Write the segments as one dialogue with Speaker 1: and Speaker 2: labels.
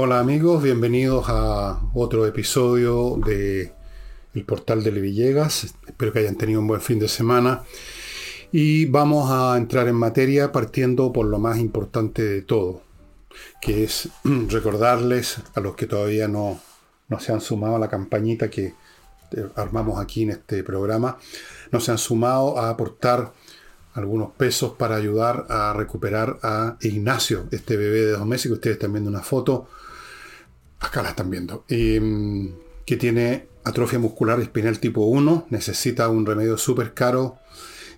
Speaker 1: Hola amigos, bienvenidos a otro episodio de el portal de Villegas. Espero que hayan tenido un buen fin de semana. Y vamos a entrar en materia partiendo por lo más importante de todo, que es recordarles a los que todavía no, no se han sumado a la campañita que eh, armamos aquí en este programa, no se han sumado a aportar algunos pesos para ayudar a recuperar a Ignacio, este bebé de dos meses que ustedes están viendo una foto acá la están viendo, em, que tiene atrofia muscular espinal tipo 1, necesita un remedio súper caro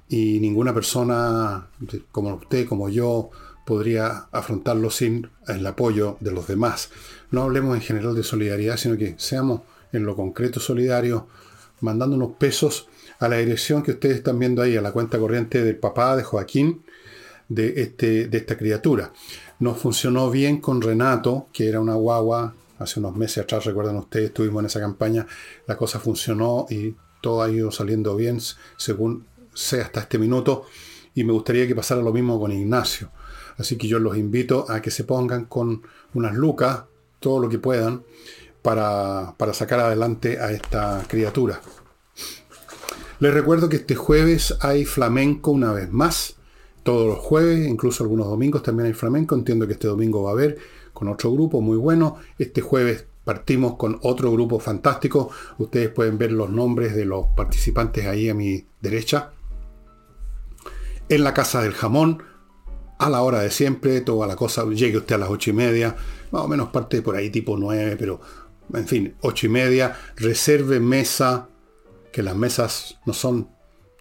Speaker 1: y ninguna persona como usted, como yo, podría afrontarlo sin el apoyo de los demás. No hablemos en general de solidaridad, sino que seamos en lo concreto solidarios, mandando unos pesos a la dirección que ustedes están viendo ahí, a la cuenta corriente del papá de Joaquín, de, este, de esta criatura. Nos funcionó bien con Renato, que era una guagua hace unos meses atrás, recuerdan ustedes, estuvimos en esa campaña, la cosa funcionó y todo ha ido saliendo bien según sé hasta este minuto y me gustaría que pasara lo mismo con Ignacio. Así que yo los invito a que se pongan con unas lucas, todo lo que puedan, para, para sacar adelante a esta criatura. Les recuerdo que este jueves hay flamenco una vez más. Todos los jueves, incluso algunos domingos también hay flamenco. Entiendo que este domingo va a haber con otro grupo muy bueno. Este jueves partimos con otro grupo fantástico. Ustedes pueden ver los nombres de los participantes ahí a mi derecha. En la Casa del Jamón, a la hora de siempre, toda la cosa, llegue usted a las ocho y media, más o menos parte por ahí tipo nueve, pero en fin, ocho y media, reserve mesa, que las mesas no son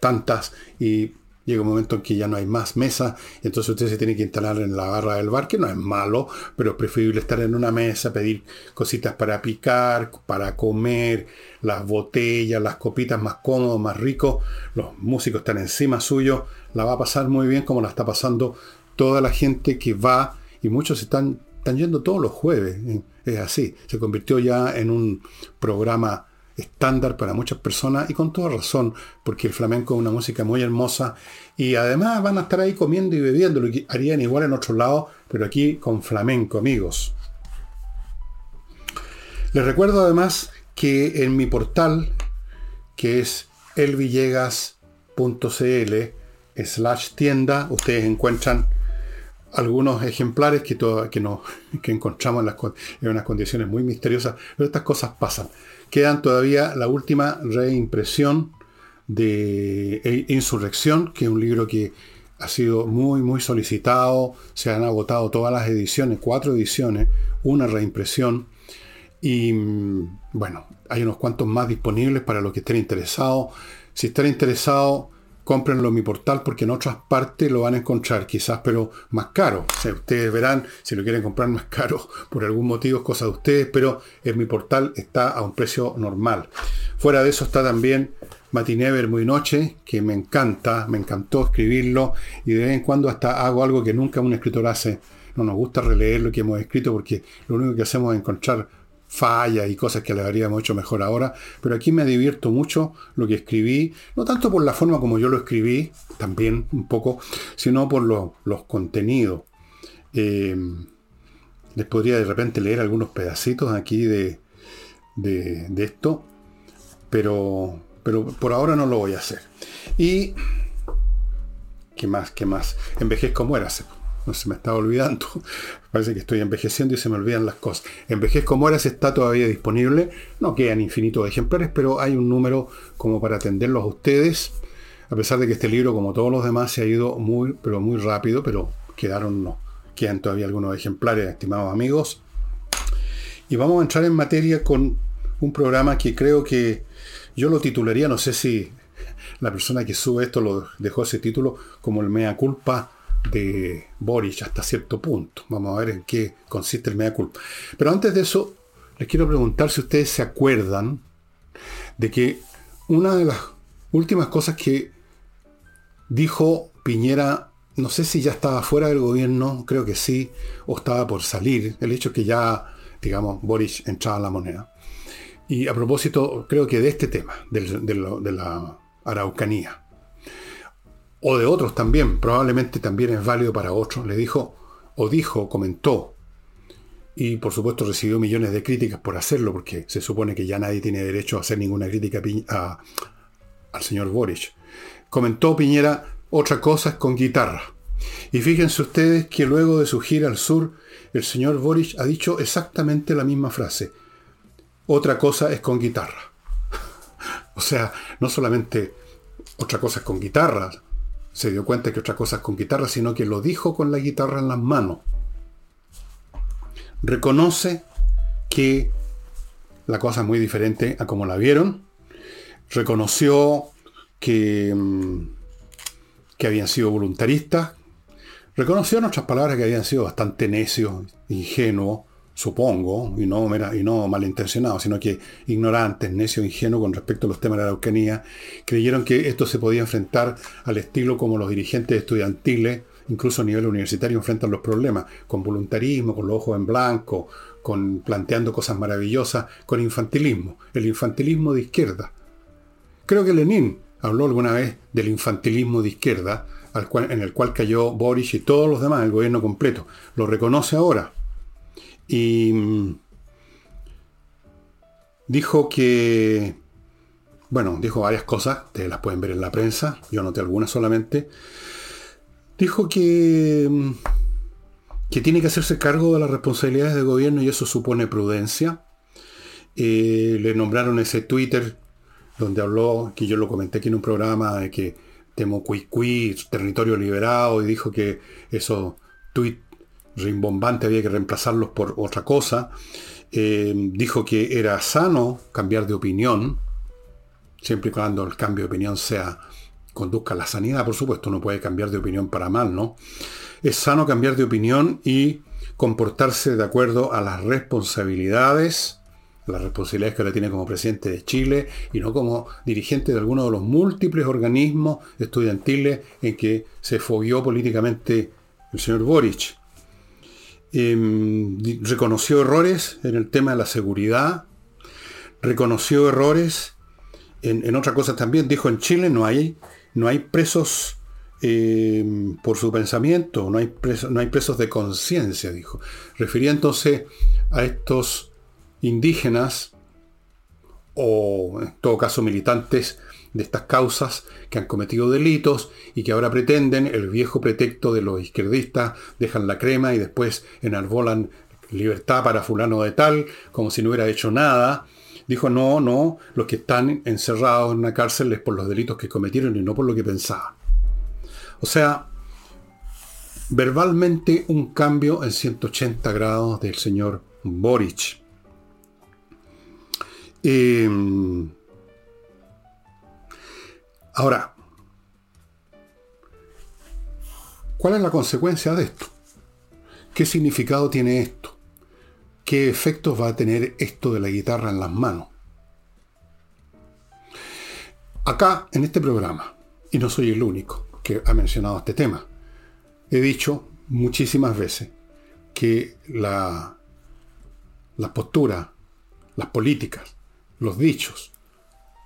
Speaker 1: tantas y llega un momento en que ya no hay más mesa, entonces usted se tiene que instalar en la barra del bar, que no es malo, pero es preferible estar en una mesa, pedir cositas para picar, para comer, las botellas, las copitas más cómodos, más ricos, los músicos están encima suyo, la va a pasar muy bien como la está pasando toda la gente que va, y muchos están, están yendo todos los jueves, es así, se convirtió ya en un programa estándar para muchas personas y con toda razón, porque el flamenco es una música muy hermosa y además van a estar ahí comiendo y bebiendo, lo que harían igual en otro lado, pero aquí con flamenco, amigos. Les recuerdo además que en mi portal, que es elvillegas.cl slash tienda, ustedes encuentran algunos ejemplares que, que, no, que encontramos en, las, en unas condiciones muy misteriosas, pero estas cosas pasan. Quedan todavía la última reimpresión de e, Insurrección, que es un libro que ha sido muy, muy solicitado. Se han agotado todas las ediciones, cuatro ediciones, una reimpresión. Y mm, bueno, hay unos cuantos más disponibles para los que estén interesados. Si están interesados, cómprenlo en mi portal porque en otras partes lo van a encontrar quizás, pero más caro. ustedes verán si lo quieren comprar más caro por algún motivo, es cosa de ustedes, pero en mi portal está a un precio normal. Fuera de eso está también Matinever Muy Noche, que me encanta, me encantó escribirlo y de vez en cuando hasta hago algo que nunca un escritor hace. No nos gusta releer lo que hemos escrito porque lo único que hacemos es encontrar fallas y cosas que le habríamos hecho mejor ahora, pero aquí me divierto mucho lo que escribí, no tanto por la forma como yo lo escribí, también un poco, sino por los contenidos. Eh, les podría de repente leer algunos pedacitos aquí de, de, esto, pero, pero por ahora no lo voy a hacer. Y, ¿qué más? ¿Qué más? Envejezco, muérase no se me estaba olvidando. Parece que estoy envejeciendo y se me olvidan las cosas. Envejezco Mueras está todavía disponible. No quedan infinitos ejemplares, pero hay un número como para atenderlos a ustedes. A pesar de que este libro, como todos los demás, se ha ido muy, pero muy rápido, pero quedaron, no, quedan todavía algunos ejemplares, estimados amigos. Y vamos a entrar en materia con un programa que creo que yo lo titularía, no sé si la persona que sube esto lo dejó ese título, como el mea culpa de Boris hasta cierto punto. Vamos a ver en qué consiste el mea culpa. Pero antes de eso, les quiero preguntar si ustedes se acuerdan de que una de las últimas cosas que dijo Piñera, no sé si ya estaba fuera del gobierno, creo que sí, o estaba por salir, el hecho que ya, digamos, Boris entraba en la moneda. Y a propósito, creo que de este tema, de la Araucanía o de otros también, probablemente también es válido para otros, le dijo, o dijo, comentó, y por supuesto recibió millones de críticas por hacerlo, porque se supone que ya nadie tiene derecho a hacer ninguna crítica al señor Boric. Comentó Piñera, otra cosa es con guitarra. Y fíjense ustedes que luego de su gira al sur, el señor Boric ha dicho exactamente la misma frase. Otra cosa es con guitarra. o sea, no solamente otra cosa es con guitarra, se dio cuenta que otra cosa es con guitarra, sino que lo dijo con la guitarra en las manos. Reconoce que la cosa es muy diferente a como la vieron. Reconoció que, mm, que habían sido voluntaristas, Reconoció en otras palabras que habían sido bastante necios, ingenuos, supongo, y no, y no malintencionados, sino que ignorantes, necios, ingenuos con respecto a los temas de la Araucanía, creyeron que esto se podía enfrentar al estilo como los dirigentes estudiantiles, incluso a nivel universitario, enfrentan los problemas, con voluntarismo, con los ojos en blanco, con planteando cosas maravillosas, con infantilismo, el infantilismo de izquierda. Creo que Lenin habló alguna vez del infantilismo de izquierda, en el cual cayó Boris y todos los demás, el gobierno completo. Lo reconoce ahora. Y mm, dijo que, bueno, dijo varias cosas, ustedes las pueden ver en la prensa, yo noté algunas solamente. Dijo que, mm, que tiene que hacerse cargo de las responsabilidades del gobierno y eso supone prudencia. Eh, le nombraron ese Twitter donde habló, que yo lo comenté aquí en un programa, de que Temocuicui, territorio liberado, y dijo que esos tweets rimbombantes había que reemplazarlos por otra cosa. Eh, dijo que era sano cambiar de opinión, siempre y cuando el cambio de opinión sea conduzca a la sanidad, por supuesto, uno puede cambiar de opinión para mal, ¿no? Es sano cambiar de opinión y comportarse de acuerdo a las responsabilidades las responsabilidades que ahora tiene como presidente de Chile y no como dirigente de alguno de los múltiples organismos estudiantiles en que se fogueó políticamente el señor Boric. Em, reconoció errores en el tema de la seguridad, reconoció errores en, otras cosas también. Dijo en Chile no hay, no hay presos em, por su pensamiento, no hay, no hay presos de conciencia, dijo. Refiriéndose a estos indígenas o en todo caso militantes de estas causas que han cometido delitos y que ahora pretenden el viejo pretexto de los izquierdistas, dejan la crema y después enarbolan libertad para fulano de tal, como si no hubiera hecho nada. Dijo, no, no, los que están encerrados en una cárcel es por los delitos que cometieron y no por lo que pensaban. O sea, verbalmente un cambio en 180 grados del señor Boric. Em, ahora, ¿cuál es la consecuencia de esto? ¿Qué significado tiene esto? ¿Qué efectos va a tener esto de la guitarra en las manos? Acá, en este programa, y no soy el único que ha mencionado este tema, he dicho muchísimas veces que la, la postura, las políticas los dichos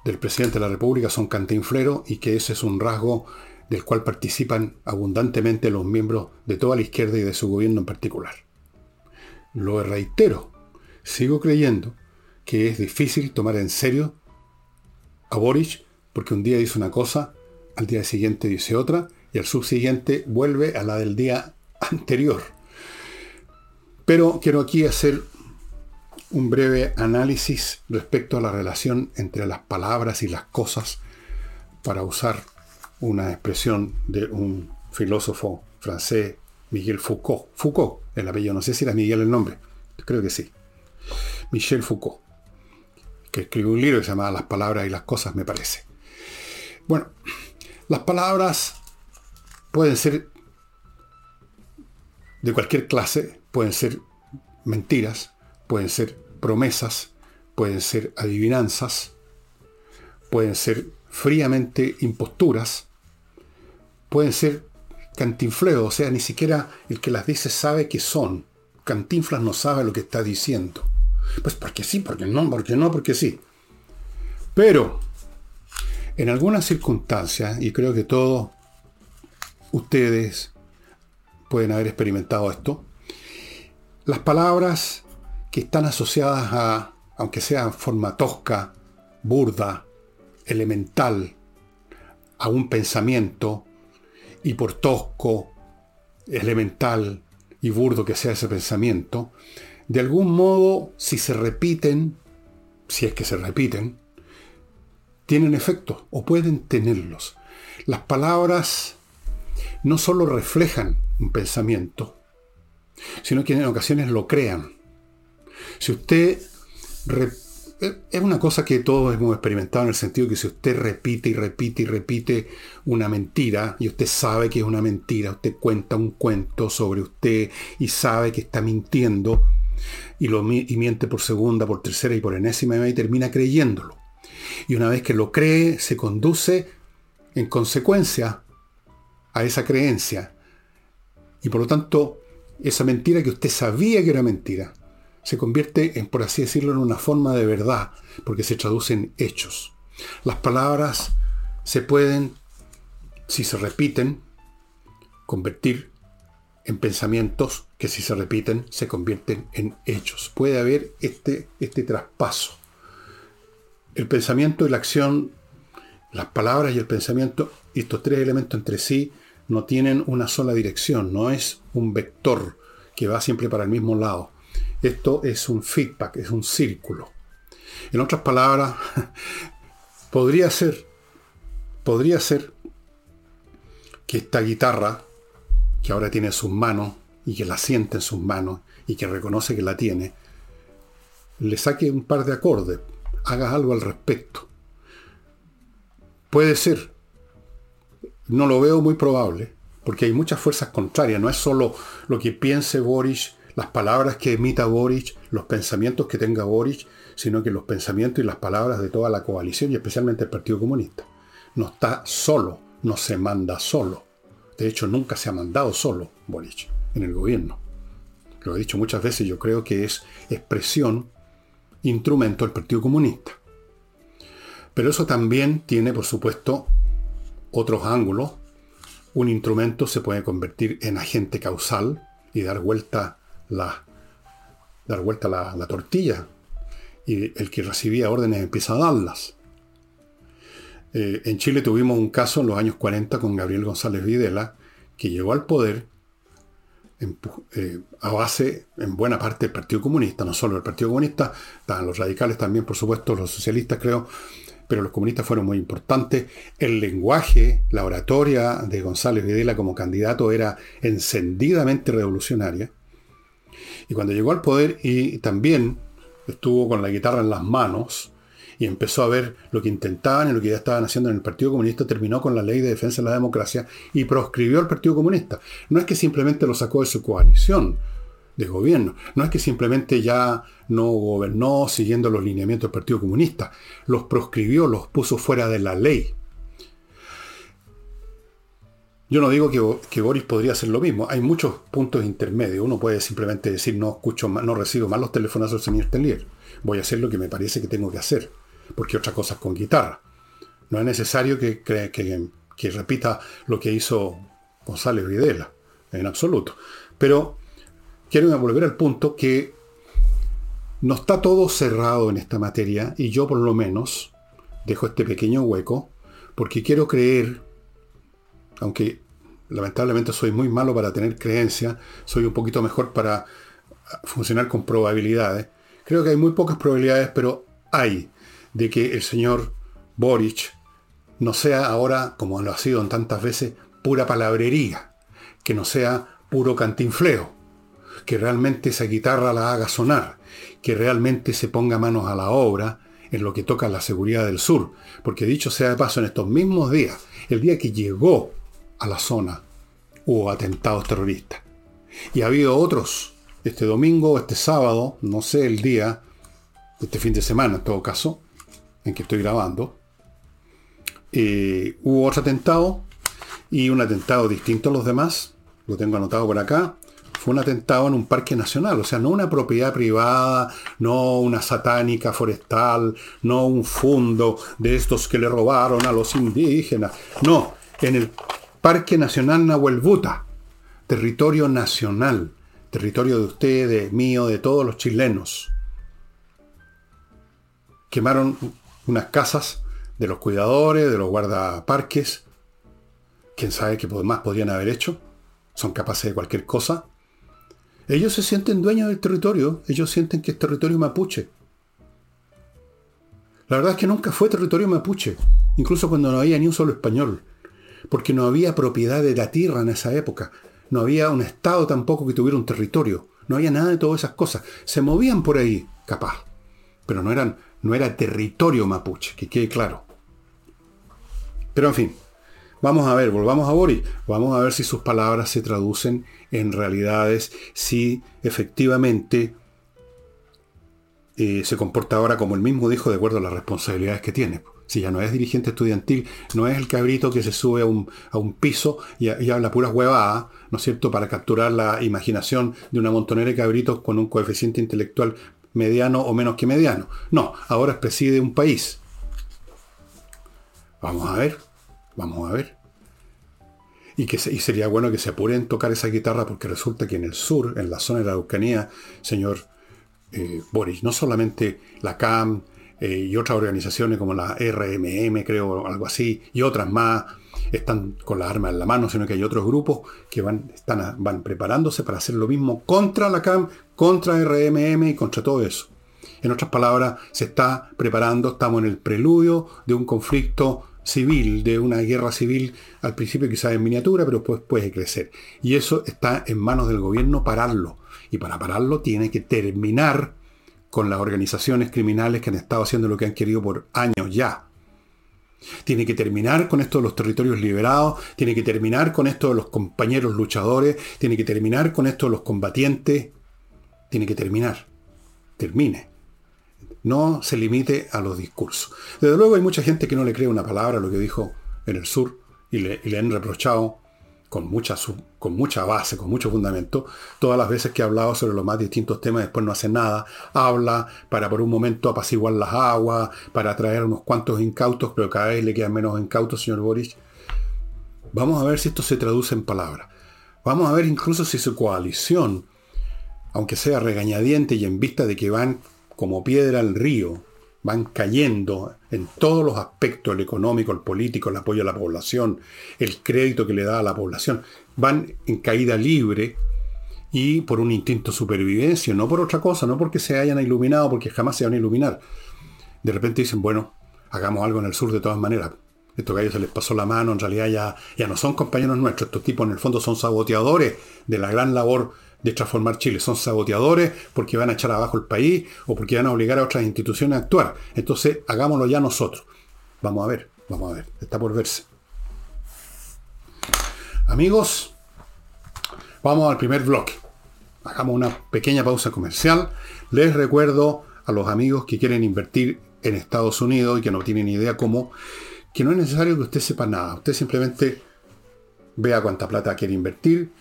Speaker 1: del presidente de la República son cantinflero y que ese es un rasgo del cual participan abundantemente los miembros de toda la izquierda y de su gobierno en particular. Lo reitero, sigo creyendo que es difícil tomar en serio a Boric porque un día dice una cosa, al día siguiente dice otra y al subsiguiente vuelve a la del día anterior. Pero quiero aquí hacer un breve análisis respecto a la relación entre las palabras y las cosas, para usar una expresión de un filósofo francés, Miguel Foucault. Foucault, el apellido, no sé si era Miguel el nombre, creo que sí. Michel Foucault, que escribió un libro que se llamaba Las palabras y las cosas, me parece. Bueno, las palabras pueden ser de cualquier clase, pueden ser mentiras, pueden ser promesas, pueden ser adivinanzas, pueden ser fríamente imposturas, pueden ser cantinfleos, o sea, ni siquiera el que las dice sabe que son. Cantinflas no sabe lo que está diciendo. Pues porque sí, porque no, porque no, porque sí. Pero, en algunas circunstancias, y creo que todos ustedes pueden haber experimentado esto, las palabras que están asociadas a, aunque sea en forma tosca, burda, elemental, a un pensamiento, y por tosco, elemental y burdo que sea ese pensamiento, de algún modo, si se repiten, si es que se repiten, tienen efectos o pueden tenerlos. Las palabras no solo reflejan un pensamiento, sino que en ocasiones lo crean. Si usted... Es una cosa que todos hemos experimentado en el sentido que si usted repite y repite y repite una mentira, y usted sabe que es una mentira, usted cuenta un cuento sobre usted y sabe que está mintiendo, y, lo, y miente por segunda, por tercera y por enésima vez y termina creyéndolo. Y una vez que lo cree, se conduce en consecuencia a esa creencia. Y por lo tanto, esa mentira que usted sabía que era mentira, se convierte en, por así decirlo, en una forma de verdad, porque se traduce en hechos. Las palabras se pueden, si se repiten, convertir en pensamientos que si se repiten se convierten en hechos. Puede haber este, este traspaso. El pensamiento y la acción, las palabras y el pensamiento, estos tres elementos entre sí, no tienen una sola dirección, no es un vector que va siempre para el mismo lado. Esto es un feedback, es un círculo. En otras palabras, podría ser, podría ser que esta guitarra, que ahora tiene sus manos y que la siente en sus manos y que reconoce que la tiene, le saque un par de acordes, hagas algo al respecto. Puede ser, no lo veo muy probable, porque hay muchas fuerzas contrarias. No es solo lo que piense Boric, las palabras que emita Boric, los pensamientos que tenga Boric, sino que los pensamientos y las palabras de toda la coalición y especialmente el Partido Comunista. No está solo, no se manda solo. De hecho, nunca se ha mandado solo Boric en el gobierno. Lo he dicho muchas veces, yo creo que es expresión, instrumento del Partido Comunista. Pero eso también tiene, por supuesto, otros ángulos. Un instrumento se puede convertir en agente causal y dar vuelta la, dar vuelta la, la tortilla. Y el que recibía órdenes empieza a darlas. Eh, en Chile tuvimos un caso en los años 40 con Gabriel González Videla, que llegó al poder eh, a base, en buena parte, del Partido Comunista, no solo el Partido Comunista, estaban los radicales también, por supuesto, los socialistas creo, pero los comunistas fueron muy importantes. El lenguaje, la oratoria de González Videla como candidato era encendidamente revolucionaria. Y cuando llegó al poder y también estuvo con la guitarra en las manos y empezó a ver lo que intentaban y lo que ya estaban haciendo en el Partido Comunista, terminó con la ley de defensa de la democracia y proscribió al Partido Comunista. No es que simplemente lo sacó de su coalición, de gobierno. No es que simplemente ya no gobernó siguiendo los lineamientos del Partido Comunista, los proscribió, los puso fuera de la ley. Yo no digo que, Boris podría hacer lo mismo. Hay muchos puntos intermedios. Uno puede simplemente decir no escucho no recibo más los teléfonos del señor Telier. Voy a hacer lo que me parece que tengo que hacer. Porque otra cosa es con guitarra. No es necesario que, que, que repita lo que hizo González Videla. En absoluto. Pero quiero volver al punto que no está todo cerrado en esta materia y yo por lo menos dejo este pequeño hueco porque quiero creer, aunque lamentablemente soy muy malo para tener creencia, soy un poquito mejor para funcionar con probabilidades. Creo que hay muy pocas probabilidades, pero hay de que el señor Boric no sea ahora, como lo ha sido en tantas veces, pura palabrería, que no sea puro cantinfleo que realmente esa guitarra la haga sonar, que realmente se ponga manos a la obra en lo que toca la seguridad del sur. Porque dicho sea de paso, en estos mismos días, el día que llegó a la zona, hubo atentados terroristas. Y ha habido otros, este domingo, este sábado, no sé el día, este fin de semana en todo caso, en que estoy grabando, eh, hubo otro atentado y un atentado distinto a los demás, lo tengo anotado por acá, fue un atentado en un parque nacional, o sea, no una propiedad privada, no una satánica forestal, no un fondo de estos que le robaron a los indígenas, no, en el Parque Nacional Nahuelbuta, territorio nacional, territorio de ustedes, mío, de todos los chilenos. Quemaron unas casas de los cuidadores, de los guardaparques. ¿Quién sabe qué más podrían haber hecho? Son capaces de cualquier cosa. Ellos se sienten dueños del territorio, ellos sienten que es territorio mapuche. La verdad es que nunca fue territorio mapuche, incluso cuando no había ni un solo español, porque no había propiedad de la tierra en esa época, no había un estado tampoco que tuviera un territorio, no había nada de todas esas cosas. Se movían por ahí, capaz, pero no, eran, no era territorio mapuche, que quede claro. Pero en fin, Vamos a ver, volvamos a Boris. Vamos a ver si sus palabras se traducen en realidades, si efectivamente eh, se comporta ahora como el mismo dijo de acuerdo a las responsabilidades que tiene. Si ya no es dirigente estudiantil, no es el cabrito que se sube a un, piso y, habla puras huevadas, ¿no es cierto?, para capturar la imaginación de una montonera de cabritos con un coeficiente intelectual mediano o menos que mediano. No, ahora preside un país. Vamos a ver. Vamos a ver. Y, que sería bueno que se apuren tocar esa guitarra porque resulta que en el sur, en la zona de la Araucanía, señor eh, Boris, no solamente la CAM eh, y otras organizaciones como la RMM, creo, algo así, y otras más, están con las armas en la mano, sino que hay otros grupos que van, están, van preparándose para hacer lo mismo contra la CAM, contra RMM y contra todo eso. En otras palabras, se está preparando, estamos en el preludio de un conflicto civil, de una guerra civil, al principio quizás en miniatura, pero después puede crecer. Y eso está en manos del gobierno pararlo. Y para pararlo tiene que terminar con las organizaciones criminales que han estado haciendo lo que han querido por años ya. Tiene que terminar con esto de los territorios liberados, tiene que terminar con esto de los compañeros luchadores, tiene que terminar con esto de los combatientes, tiene que terminar. Termine no se limite a los discursos. Desde luego hay mucha gente que no le cree una palabra a lo que dijo en el sur y le, han reprochado con mucha, con mucha base, con mucho fundamento, todas las veces que ha hablado sobre los más distintos temas, después no hace nada, habla para por un momento apaciguar las aguas, para atraer unos cuantos incautos, pero cada vez le quedan menos incautos, señor Boris. Vamos a ver si esto se traduce en palabras. Vamos a ver incluso si su coalición, aunque sea regañadiente y en vista de que van como piedra al río, van cayendo en todos los aspectos, el económico, el político, el apoyo a la población, el crédito que le da a la población, van en caída libre y por un instinto de supervivencia, no por otra cosa, no porque se hayan iluminado, porque jamás se van a iluminar. De repente dicen, bueno, hagamos algo en el sur de todas maneras. Estos gallos se les pasó la mano, en realidad ya, ya no son compañeros nuestros, estos tipos en el fondo son saboteadores de la gran labor de transformar Chile. Son saboteadores porque van a echar abajo el país o porque van a obligar a otras instituciones a actuar. Entonces, hagámoslo ya nosotros. Vamos a ver, vamos a ver. Está por verse. Amigos, vamos al primer bloque. Hagamos una pequeña pausa comercial. Les recuerdo a los amigos que quieren invertir en Estados Unidos y que no tienen idea cómo, que no es necesario que usted sepa nada. Usted simplemente vea cuánta plata quiere invertir,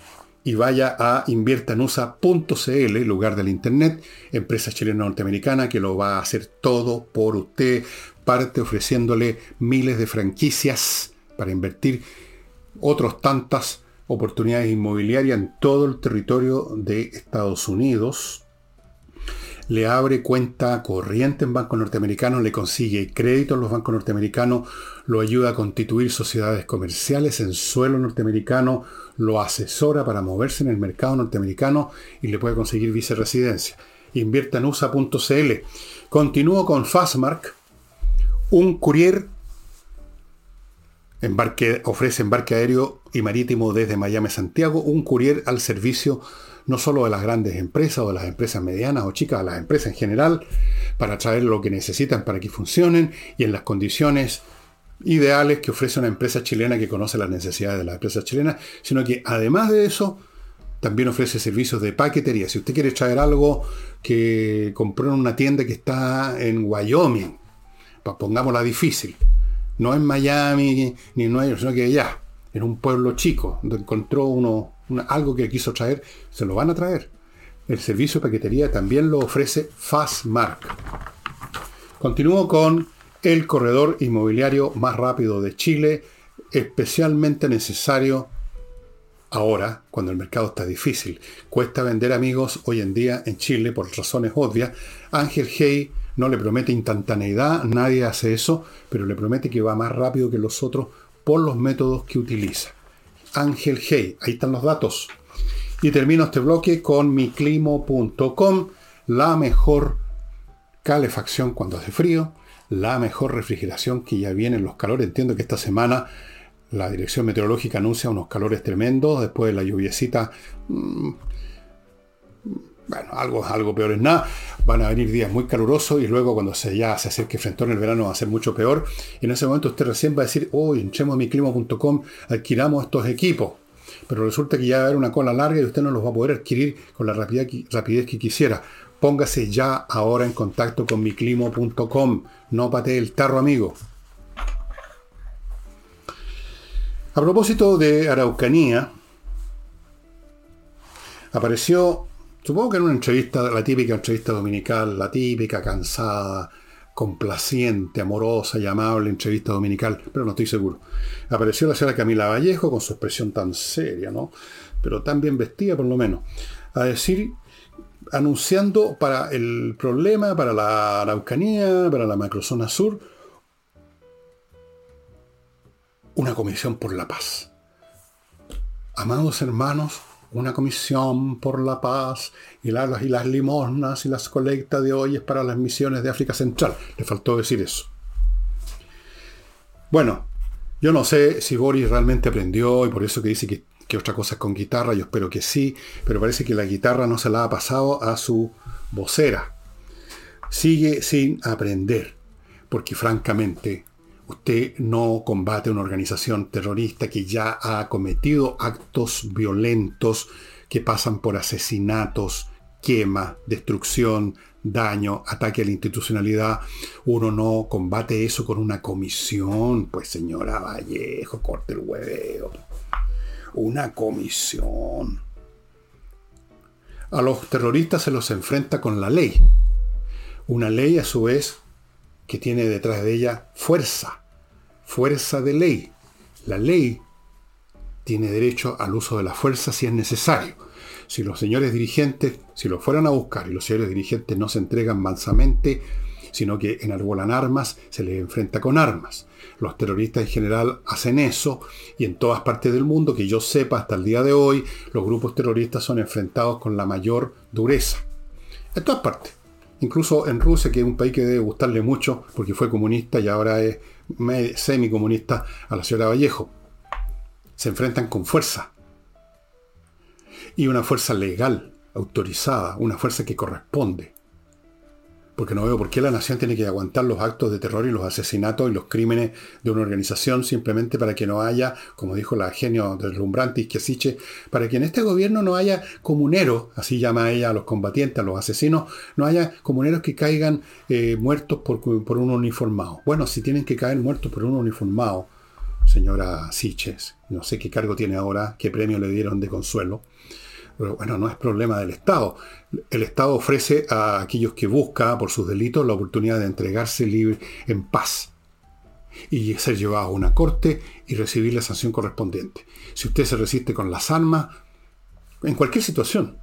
Speaker 1: y vaya a inviertanusa.cl, lugar del Internet, empresa chilena norteamericana que lo va a hacer todo por usted, parte ofreciéndole miles de franquicias para invertir otras tantas oportunidades inmobiliarias en todo el territorio de Estados Unidos. Le abre cuenta corriente en bancos norteamericanos, le consigue crédito en los bancos norteamericanos, lo ayuda a constituir sociedades comerciales en suelo norteamericano, lo asesora para moverse en el mercado norteamericano y le puede conseguir viceresidencia. Invierta en USA.cl. Continúo con Fastmark, un courier ofrece embarque aéreo y marítimo desde Miami a Santiago, un courier al servicio no solo de las grandes empresas o de las empresas medianas o chicas, a las empresas en general, para traer lo que necesitan para que funcionen y en las condiciones ideales que ofrece una empresa chilena que conoce las necesidades de las empresas chilenas, sino que además de eso, también ofrece servicios de paquetería. Si usted quiere traer algo que compró en una tienda que está en Wyoming, pongámosla difícil, no en Miami ni en Nueva York, sino que allá, en un pueblo chico, donde encontró uno, algo que quiso traer, se lo van a traer. El servicio de paquetería también lo ofrece Fastmark. Continúo con el corredor inmobiliario más rápido de Chile, especialmente necesario ahora, cuando el mercado está difícil. Cuesta vender amigos hoy en día en Chile por razones obvias. Ángel Hey no le promete instantaneidad, nadie hace eso, pero le promete que va más rápido que los otros por los métodos que utiliza. Ángel Hey, ahí están los datos. Y termino este bloque con miclimo.com, la mejor calefacción cuando hace frío, la mejor refrigeración que ya vienen los calores. Entiendo que esta semana la dirección meteorológica anuncia unos calores tremendos, después de la lluviecita, mm, bueno, algo, algo peor es nada. Van a venir días muy calurosos y luego cuando se, ya se acerque frente en el verano va a ser mucho peor. Y en ese momento usted recién va a decir, uy, entremos a miclima.com, adquiramos estos equipos. Pero resulta que ya va a haber una cola larga y usted no los va a poder adquirir con la rapidez, que quisiera. Póngase ya ahora en contacto con miclimo.com. No patee el tarro, amigo. A propósito de Araucanía, apareció, supongo que en una entrevista, la típica entrevista dominical, la típica, cansada, complaciente, amorosa y amable entrevista dominical, pero no estoy seguro. Apareció la señora Camila Vallejo con su expresión tan seria, ¿no? Pero tan bien vestida por lo menos, a decir, anunciando para el problema, para la Araucanía, para la macrozona sur, una comisión por la paz. Amados hermanos, una comisión por la paz y las, limosnas y las colectas de hoy es para las misiones de África Central. Le faltó decir eso. Bueno, yo no sé si Boris realmente aprendió y por eso que dice que, que otra cosa es con guitarra, yo espero que sí, pero parece que la guitarra no se la ha pasado a su vocera. Sigue sin aprender, porque francamente Usted no combate una organización terrorista que ya ha cometido actos violentos que pasan por asesinatos, quema, destrucción, daño, ataque a la institucionalidad. Uno no combate eso con una comisión. Pues señora Vallejo, corte el hueveo. Una comisión. A los terroristas se los enfrenta con la ley. Una ley a su vez que tiene detrás de ella fuerza, fuerza de ley. La ley tiene derecho al uso de la fuerza si es necesario. Si los señores dirigentes, si lo fueran a buscar y los señores dirigentes no se entregan mansamente, sino que enarbolan armas, se les enfrenta con armas. Los terroristas en general hacen eso y en todas partes del mundo, que yo sepa hasta el día de hoy, los grupos terroristas son enfrentados con la mayor dureza. En todas partes. Incluso en Rusia, que es un país que debe gustarle mucho, porque fue comunista y ahora es semi-comunista a la señora Vallejo. Se enfrentan con fuerza. Y una fuerza legal, autorizada, una fuerza que corresponde porque no veo por qué la nación tiene que aguantar los actos de terror y los asesinatos y los crímenes de una organización simplemente para que no haya, como dijo la genio deslumbrante Isquiasiche, para que en este gobierno no haya comuneros, así llama ella a los combatientes, a los asesinos, no haya comuneros que caigan eh, muertos por, por un uniformado. Bueno, si tienen que caer muertos por un uniformado, señora Siches, no sé qué cargo tiene ahora, qué premio le dieron de consuelo, pero bueno, no es problema del Estado. El Estado ofrece a aquellos que buscan por sus delitos la oportunidad de entregarse libre en paz y ser llevado a una corte y recibir la sanción correspondiente. Si usted se resiste con las armas, en cualquier situación,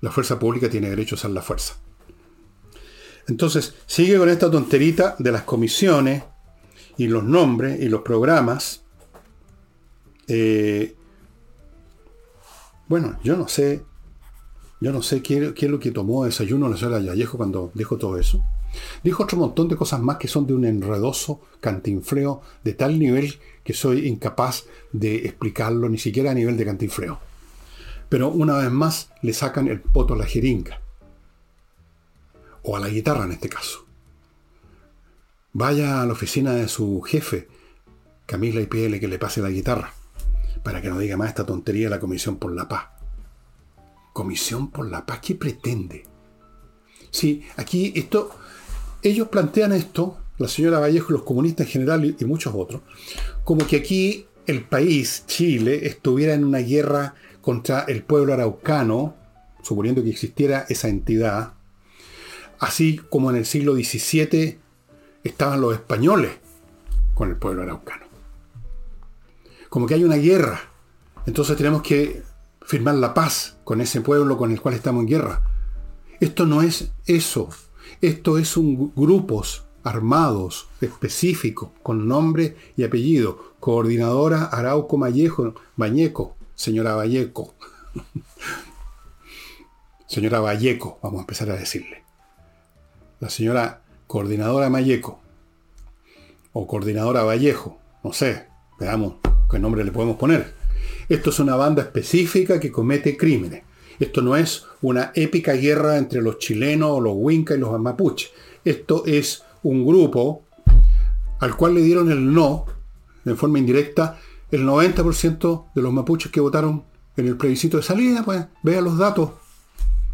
Speaker 1: la fuerza pública tiene derecho a usar la fuerza. Entonces, sigue con esta tonterita de las comisiones y los nombres y los programas. Eh, bueno, yo no sé, yo no sé qué, es lo que tomó desayuno la señora Vallejo cuando dijo todo eso. Dijo otro montón de cosas más que son de un enredoso cantinfleo de tal nivel que soy incapaz de explicarlo ni siquiera a nivel de cantinfleo. Pero una vez más le sacan el poto a la jeringa. O a la guitarra en este caso. Vaya a la oficina de su jefe, Camila y pídele que le pase la guitarra para que no diga más esta tontería de la Comisión por la Paz. Comisión por la Paz, ¿qué pretende? Sí, aquí esto, ellos plantean esto, la señora Vallejo, los comunistas en general y, muchos otros, como que aquí el país, Chile, estuviera en una guerra contra el pueblo araucano, suponiendo que existiera esa entidad, así como en el siglo XVII estaban los españoles con el pueblo araucano como que hay una guerra Entonces tenemos que firmar la paz con ese pueblo con el cual estamos en guerra. Esto no es eso. Esto es un grupos armados específicos con nombre y apellido. Coordinadora Arauco Vallejo, Bañeco, señora Valleco. señora Valleco, vamos a empezar a decirle. La señora coordinadora Mayeco o coordinadora Vallejo, no sé, veamos qué nombre le podemos poner. Esto es una banda específica que comete crímenes. Esto no es una épica guerra entre los chilenos, los huincas y los mapuches. Esto es un grupo al cual le dieron el no, en forma indirecta, el 90% de los mapuches que votaron en el plebiscito de salida, pues vea los datos.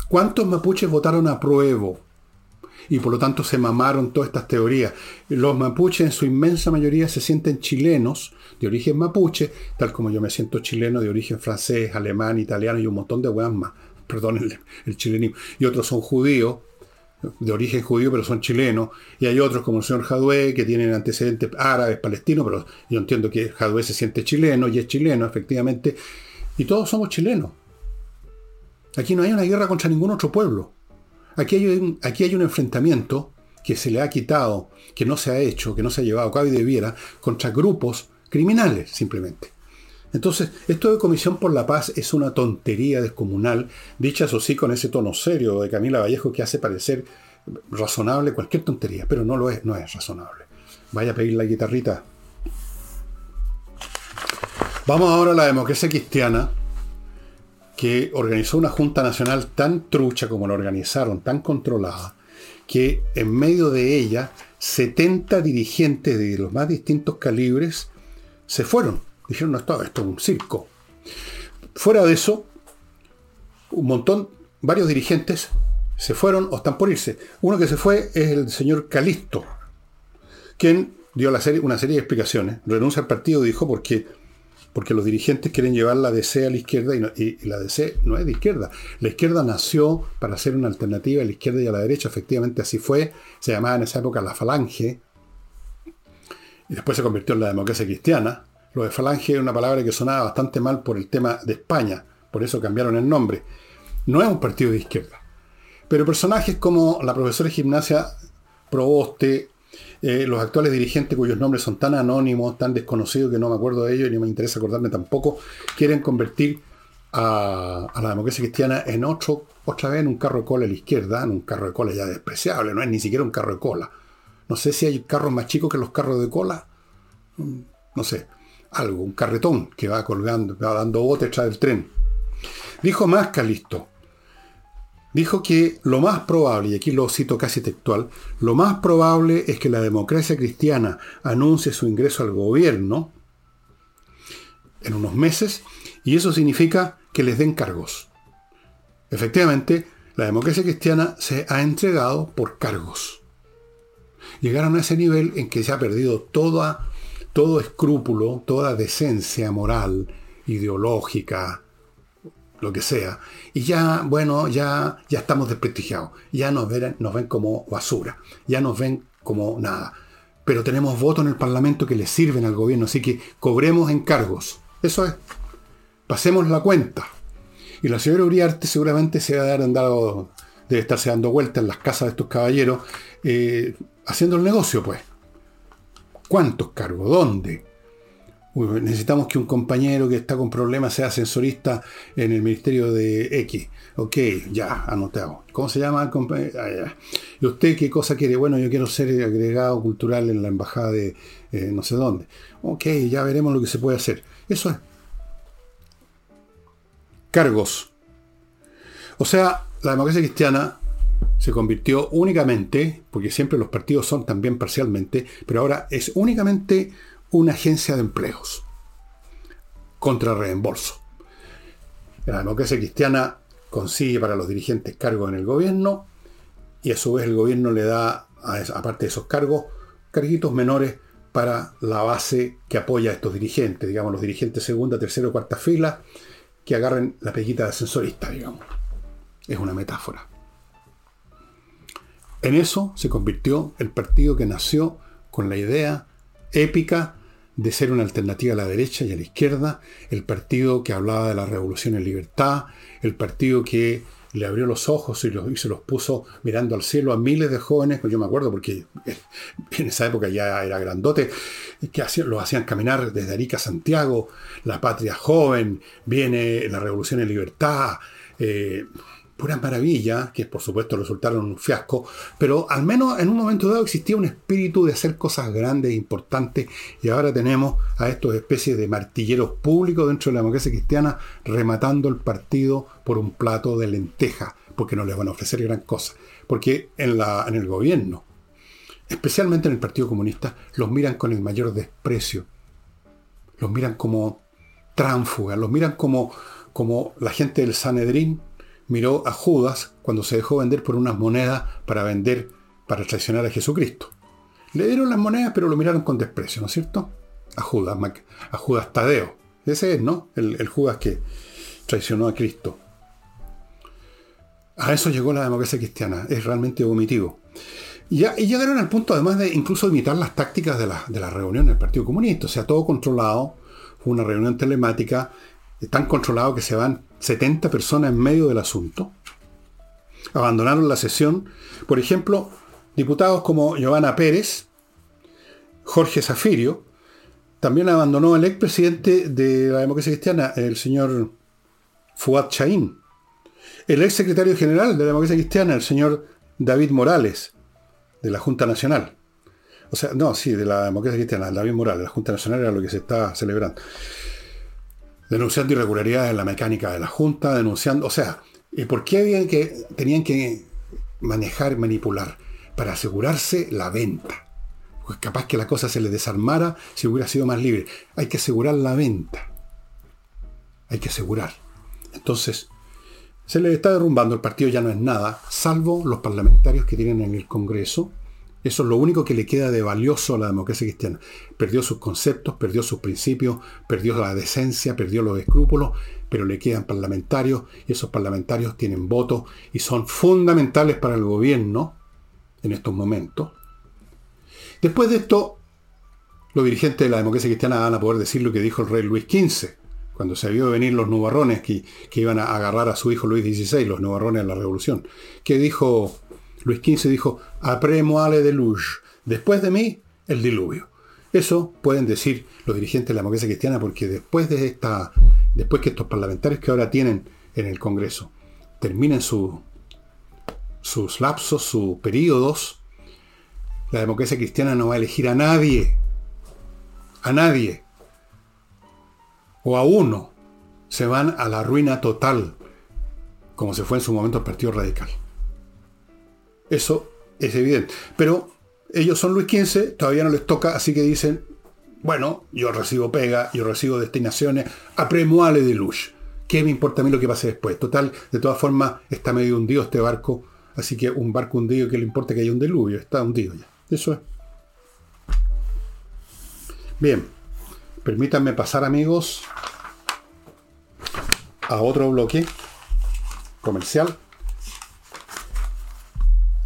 Speaker 1: ¿Cuántos mapuches votaron a prueba? Y por lo tanto se mamaron todas estas teorías. Los mapuches en su inmensa mayoría se sienten chilenos de origen mapuche, tal como yo me siento chileno de origen francés, alemán, italiano y un montón de weas más. Perdón el, el chilenismo. Y otros son judíos, de origen judío, pero son chilenos, y hay otros como el señor Jadwe, que tienen antecedentes árabes, palestinos, pero yo entiendo que Jadwe se siente chileno y es chileno, efectivamente, y todos somos chilenos. Aquí no hay una guerra contra ningún otro pueblo. Aquí hay un, aquí hay un enfrentamiento que se le ha quitado, que no se ha hecho, que no se ha llevado a cabo y debiera, contra grupos criminales, simplemente. Entonces, esto de Comisión por la Paz es una tontería descomunal, dicha eso sí con ese tono serio de Camila Vallejo que hace parecer razonable cualquier tontería, pero no lo es, no es razonable. Vaya a pedir la guitarrita. Vamos ahora a la democracia cristiana, que organizó una Junta Nacional tan trucha como la organizaron, tan controlada, que en medio de ella 70 dirigentes de los más distintos calibres se fueron Dijeron, no, esto, esto es un circo. Fuera de eso, un montón, varios dirigentes se fueron o están por irse. Uno que se fue es el señor Calisto, quien dio la serie, una serie de explicaciones. Renuncia al partido, dijo, porque, porque los dirigentes quieren llevar la DC a la izquierda y, la DC no es de izquierda. La izquierda nació para ser una alternativa a la izquierda y a la derecha. Efectivamente, así fue. Se llamaba en esa época la Falange. Y después se convirtió en la democracia cristiana. Lo de falange es una palabra que sonaba bastante mal por el tema de España, por eso cambiaron el nombre. No es un partido de izquierda. Pero personajes como la profesora de gimnasia Proboste, eh, los actuales dirigentes cuyos nombres son tan anónimos, tan desconocidos que no me acuerdo de ellos y ni me interesa acordarme tampoco, quieren convertir a, la democracia cristiana en otro, otra vez en un carro de cola a la izquierda, en un carro de cola ya despreciable, no es ni siquiera un carro de cola. No sé si hay carros más chicos que los carros de cola. Mm, no sé algo, un carretón que va colgando, va dando bote tras del tren. Dijo más Calisto. Dijo que lo más probable, y aquí lo cito casi textual, lo más probable es que la democracia cristiana anuncie su ingreso al gobierno en unos meses, y eso significa que les den cargos. Efectivamente, la democracia cristiana se ha entregado por cargos. Llegaron a ese nivel en que se ha perdido toda todo escrúpulo, toda decencia moral, ideológica, lo que sea. Y ya, bueno, ya, ya estamos desprestigiados. Ya nos ven, nos ven como basura. Ya nos ven como nada. Pero tenemos votos en el Parlamento que le sirven al gobierno, así que cobremos encargos. Eso es. Pasemos la cuenta. Y la señora Uriarte seguramente se va a dar andado, debe estarse dando vueltas en las casas de estos caballeros, eh, haciendo el negocio, pues. ¿Cuántos cargos? ¿Dónde? Necesitamos que un compañero que está con problemas sea ascensorista en el Ministerio de X. Ok, ya, anotado. ¿Cómo se llama el compañero? Ah, ¿Y usted qué cosa quiere? Bueno, yo quiero ser agregado cultural en la embajada de eh, no sé dónde. Ok, ya veremos lo que se puede hacer. Eso es. Cargos. O sea, la democracia cristiana se convirtió únicamente, porque siempre los partidos son también parcialmente, pero ahora es únicamente una agencia de empleos contra reembolso. La democracia cristiana consigue para los dirigentes cargos en el gobierno y a su vez el gobierno le da, aparte de esos cargos, carguitos menores para la base que apoya a estos dirigentes, digamos, los dirigentes segunda, tercera o cuarta fila, que agarren la peguita de ascensorista, digamos. Es una metáfora. En eso se convirtió el partido que nació con la idea épica de ser una alternativa a la derecha y a la izquierda, el partido que hablaba de la revolución en libertad, el partido que le abrió los ojos y, se los puso mirando al cielo a miles de jóvenes, pues yo me acuerdo porque en esa época ya era grandote, que hacían, los hacían caminar desde Arica a Santiago, la patria joven, viene la revolución en libertad, eh, pura maravilla, que por supuesto resultaron un fiasco, pero al menos en un momento dado existía un espíritu de hacer cosas grandes e importantes, y ahora tenemos a estos especies de martilleros públicos dentro de la democracia cristiana rematando el partido por un plato de lenteja, porque no les van a ofrecer gran cosa. Porque en, la, en el gobierno, especialmente en el Partido Comunista, los miran con el mayor desprecio. Los miran como tránfugas, los miran como, como la gente del Sanedrín miró a Judas cuando se dejó vender por unas monedas para vender, para traicionar a Jesucristo. Le dieron las monedas, pero lo miraron con desprecio, ¿no es cierto? A Judas, a Judas Tadeo. Ese es, ¿no? El, Judas que traicionó a Cristo. A eso llegó la democracia cristiana. Es realmente vomitivo. Y, ya, llegaron al punto, además de incluso imitar las tácticas de la, de la reunión del Partido Comunista. O sea, todo controlado. Fue una reunión telemática tan controlado que se van 70 personas en medio del asunto. Abandonaron la sesión. Por ejemplo, diputados como Giovanna Pérez, Jorge Zafirio, también abandonó el expresidente de la democracia cristiana, el señor Fuad Chaín. El ex secretario general de la democracia cristiana, el señor David Morales, de la Junta Nacional. O sea, no, sí, de la democracia cristiana, David Morales, la Junta Nacional era lo que se está celebrando denunciando irregularidades en la mecánica de la Junta, denunciando, o sea, ¿y por qué habían que, tenían que manejar, manipular? Para asegurarse la venta. Pues capaz que la cosa se les desarmara si hubiera sido más libre. Hay que asegurar la venta. Hay que asegurar. Entonces, se les está derrumbando, el partido ya no es nada, salvo los parlamentarios que tienen en el Congreso, eso es lo único que le queda de valioso a la democracia cristiana. Perdió sus conceptos, perdió sus principios, perdió la decencia, perdió los escrúpulos, pero le quedan parlamentarios y esos parlamentarios tienen votos y son fundamentales para el gobierno en estos momentos. Después de esto, los dirigentes de la democracia cristiana van a poder decir lo que dijo el rey Luis XV, cuando se vio venir los nubarrones que, que iban a agarrar a su hijo Luis XVI, los nubarrones de la revolución, que dijo Luis XV dijo, après moi le déluge, después de mí, el diluvio. Eso pueden decir los dirigentes de la democracia cristiana porque después de esta, después que estos parlamentarios que ahora tienen en el Congreso terminen sus lapsos, sus periodos, la democracia cristiana no va a elegir a nadie, a nadie, o a uno, se van a la ruina total, como se fue en su momento el Partido Radical. Eso es evidente. Pero ellos son Luis XV, todavía no les toca, así que dicen, bueno, yo recibo pega, yo recibo destinaciones, apremuale de luz. ¿Qué me importa a mí lo que pase después? Total, de todas formas, está medio hundido este barco, así que un barco hundido, ¿qué le importa que haya un diluvio? Está hundido ya. Eso es. Bien, permítanme pasar amigos a otro bloque comercial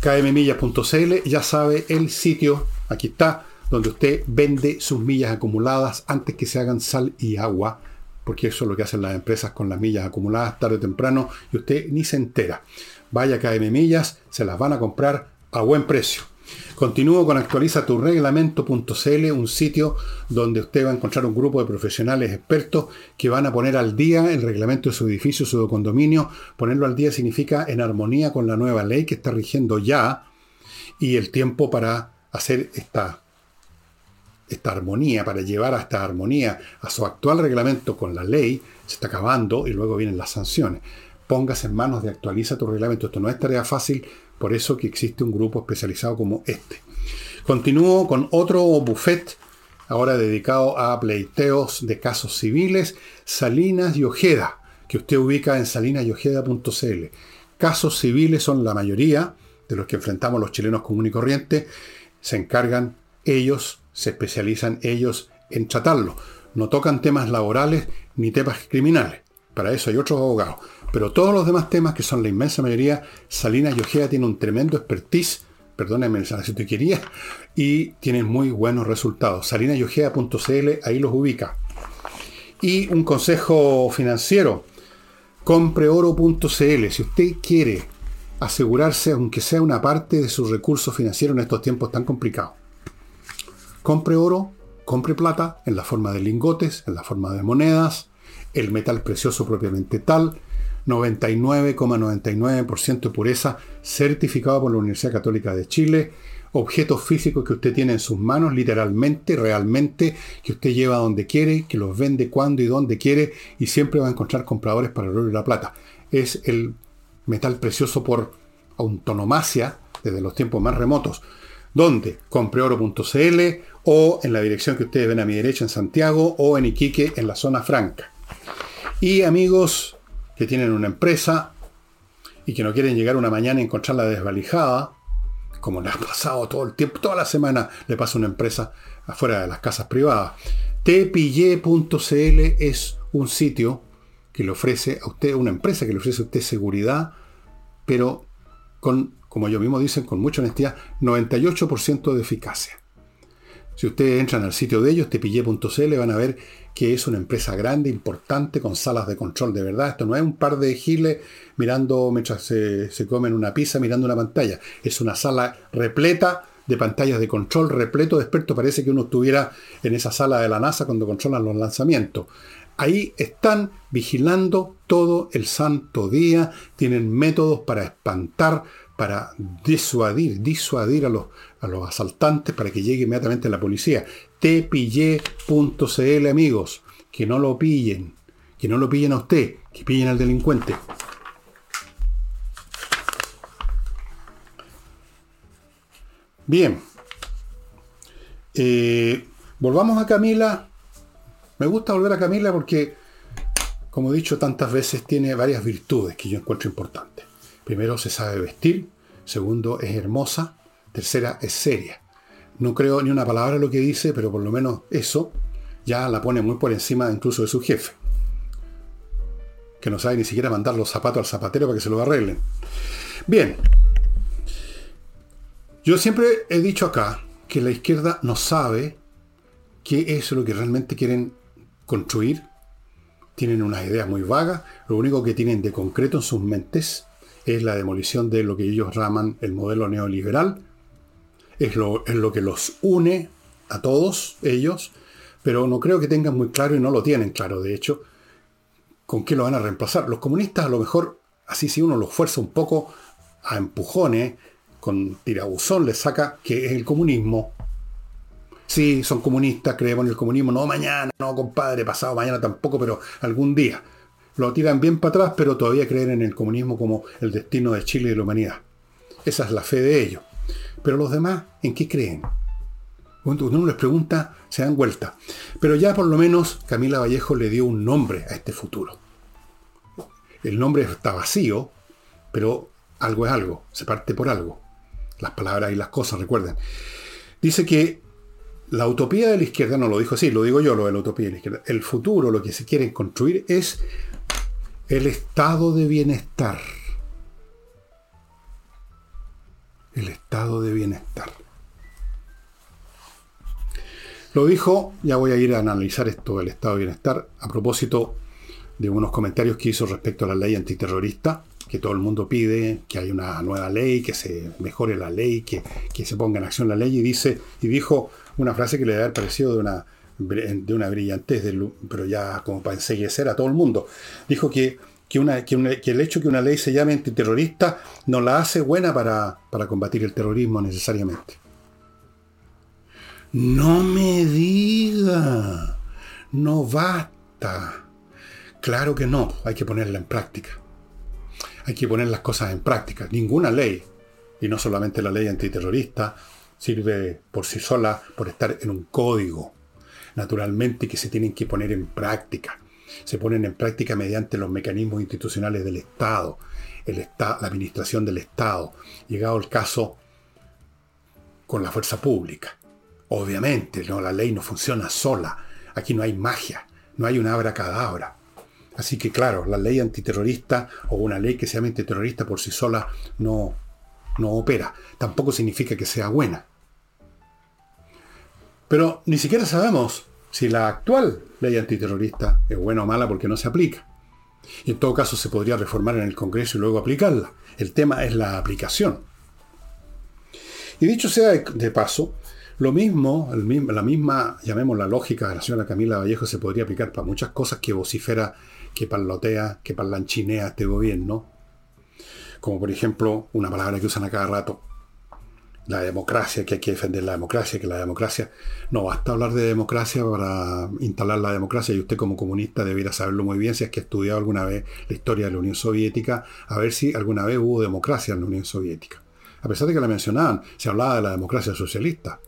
Speaker 1: kmmillas.cl, ya sabe el sitio, aquí está, donde usted vende sus millas acumuladas antes que se hagan sal y agua, porque eso es lo que hacen las empresas con las millas acumuladas tarde o temprano y usted ni se entera. Vaya KM Millas, se las van a comprar a buen precio. Continúo con actualiza tu reglamento.cl, un sitio donde usted va a encontrar un grupo de profesionales expertos que van a poner al día el reglamento de su edificio, su condominio. Ponerlo al día significa en armonía con la nueva ley que está rigiendo ya y el tiempo para hacer esta, esta armonía, para llevar a esta armonía a su actual reglamento con la ley, se está acabando y luego vienen las sanciones. Póngase en manos de actualiza tu reglamento. Esto no es tarea fácil por eso que existe un grupo especializado como este. Continúo con otro buffet, ahora dedicado a pleiteos de casos civiles, Salinas y Ojeda, que usted ubica en salinasyojeda.cl. Casos civiles son la mayoría de los que enfrentamos los chilenos comunes y corrientes. Se encargan ellos, se especializan ellos en tratarlo. No tocan temas laborales ni temas criminales. Para eso hay otros abogados. Pero todos los demás temas, que son la inmensa mayoría, Salinas y Ojeda tiene un tremendo expertise perdónenme, la quería y tienen muy buenos resultados. salinayogea.cl, ahí los ubica. Y un consejo financiero, compreoro.cl. Si usted quiere asegurarse, aunque sea una parte de sus recursos financieros en estos tiempos tan complicados, compre oro, compre plata en la forma de lingotes, en la forma de monedas, el metal precioso propiamente tal, 99,99% de pureza, certificado por la Universidad Católica de Chile, objetos físicos que usted tiene en sus manos, literalmente, realmente, que usted lleva donde quiere, que los vende cuando y donde quiere, y siempre va a encontrar compradores para el oro y la plata. Es el metal precioso por autonomacia desde los tiempos más remotos. ¿Dónde? Compreoro.cl o en la dirección que ustedes ven a mi derecha en Santiago o en Iquique en la zona franca. Y amigos que tienen una empresa y que no quieren llegar una mañana y encontrarla desvalijada, como le ha pasado todo el tiempo, toda la semana le pasa una empresa afuera de las casas privadas. tpille.cl es un sitio que le ofrece a usted, una empresa que le ofrece a usted seguridad, pero con, como ellos mismos dicen, con mucha honestidad, 98% de eficacia. Si ustedes entran al sitio de ellos, tepille.cl, van a ver que es una empresa grande, importante, con salas de control de verdad. Esto no es un par de giles mirando mientras se, comen una pizza, mirando una pantalla. Es una sala repleta de pantallas de control, repleto de expertos. Parece que uno estuviera en esa sala de la NASA cuando controlan los lanzamientos. Ahí están vigilando todo el santo día, tienen métodos para espantar, para disuadir, disuadir a los, a los asaltantes para que llegue inmediatamente la policía. Tepille.cl amigos, que no lo pillen, que no lo pillen a usted, que pillen al delincuente. Bien. Eh, volvamos a Camila. Me gusta volver a Camila porque, como he dicho tantas veces, tiene varias virtudes que yo encuentro importantes. Primero, se sabe vestir. Segundo, es hermosa. Tercera, es seria. No creo ni una palabra lo que dice, pero por lo menos eso ya la pone muy por encima incluso de su jefe. Que no sabe ni siquiera mandar los zapatos al zapatero para que se lo arreglen. Bien. Yo siempre he dicho acá que la izquierda no sabe qué es lo que realmente quieren construir. Tienen unas ideas muy vagas. Lo único que tienen de concreto en sus mentes es la demolición de lo que ellos llaman el modelo neoliberal. Es lo, es lo que los une a todos ellos, pero no creo que tengan muy claro y no lo tienen claro, de hecho, con qué lo van a reemplazar. Los comunistas a lo mejor, así si uno los fuerza un poco a empujones, con tirabuzón les saca que es el comunismo. Sí, son comunistas, creemos en el comunismo, no mañana, no compadre, pasado mañana tampoco, pero algún día lo tiran bien para atrás, pero todavía creen en el comunismo como el destino de Chile y de la humanidad. Esa es la fe de ellos. Pero los demás, ¿en qué creen? Cuando uno les pregunta, se dan vuelta. Pero ya por lo menos Camila Vallejo le dio un nombre a este futuro. El nombre está vacío, pero algo es algo, se parte por algo. Las palabras y las cosas, recuerden. Dice que la utopía de la izquierda, no lo dijo así, lo digo yo, lo de la utopía de la izquierda. El futuro, lo que se quiere construir es el estado de bienestar. El estado de bienestar. Lo dijo, ya voy a ir a analizar esto del estado de bienestar, a propósito de unos comentarios que hizo respecto a la ley antiterrorista, que todo el mundo pide que haya una nueva ley, que se mejore la ley, que, se ponga en acción la ley, y dice, y dijo una frase que le debe haber parecido de una de una brillantez, pero ya como para enseguecer a todo el mundo. Dijo que, que, el hecho que una ley se llame antiterrorista no la hace buena para, para combatir el terrorismo necesariamente. No me diga, no basta. Claro que no, hay que ponerla en práctica. Hay que poner las cosas en práctica. Ninguna ley, y no solamente la ley antiterrorista, sirve por sí sola por estar en un código naturalmente que se tienen que poner en práctica. Se ponen en práctica mediante los mecanismos institucionales del Estado, el la administración del Estado, llegado el caso con la fuerza pública. Obviamente, ¿no? la ley no funciona sola. Aquí no hay magia, no hay una abracadabra. Así que claro, la ley antiterrorista o una ley que se llame antiterrorista por sí sola no, no opera. Tampoco significa que sea buena. Pero ni siquiera sabemos si la actual ley antiterrorista es buena o mala porque no se aplica. Y en todo caso se podría reformar en el Congreso y luego aplicarla. El tema es la aplicación. Y dicho sea de paso, lo mismo, la misma, llamemos la lógica de la señora Camila Vallejo, se podría aplicar para muchas cosas que vocifera, que parlotea, que parlanchinea este gobierno. Como por ejemplo, una palabra que usan a cada rato, la democracia, que hay que defender la democracia, que la democracia, no basta hablar de democracia para instalar la democracia y usted como comunista debiera saberlo muy bien si es que ha estudiado alguna vez la historia de la Unión Soviética, a ver si alguna vez hubo democracia en la Unión Soviética. A pesar de que la mencionaban, se hablaba de la democracia socialista.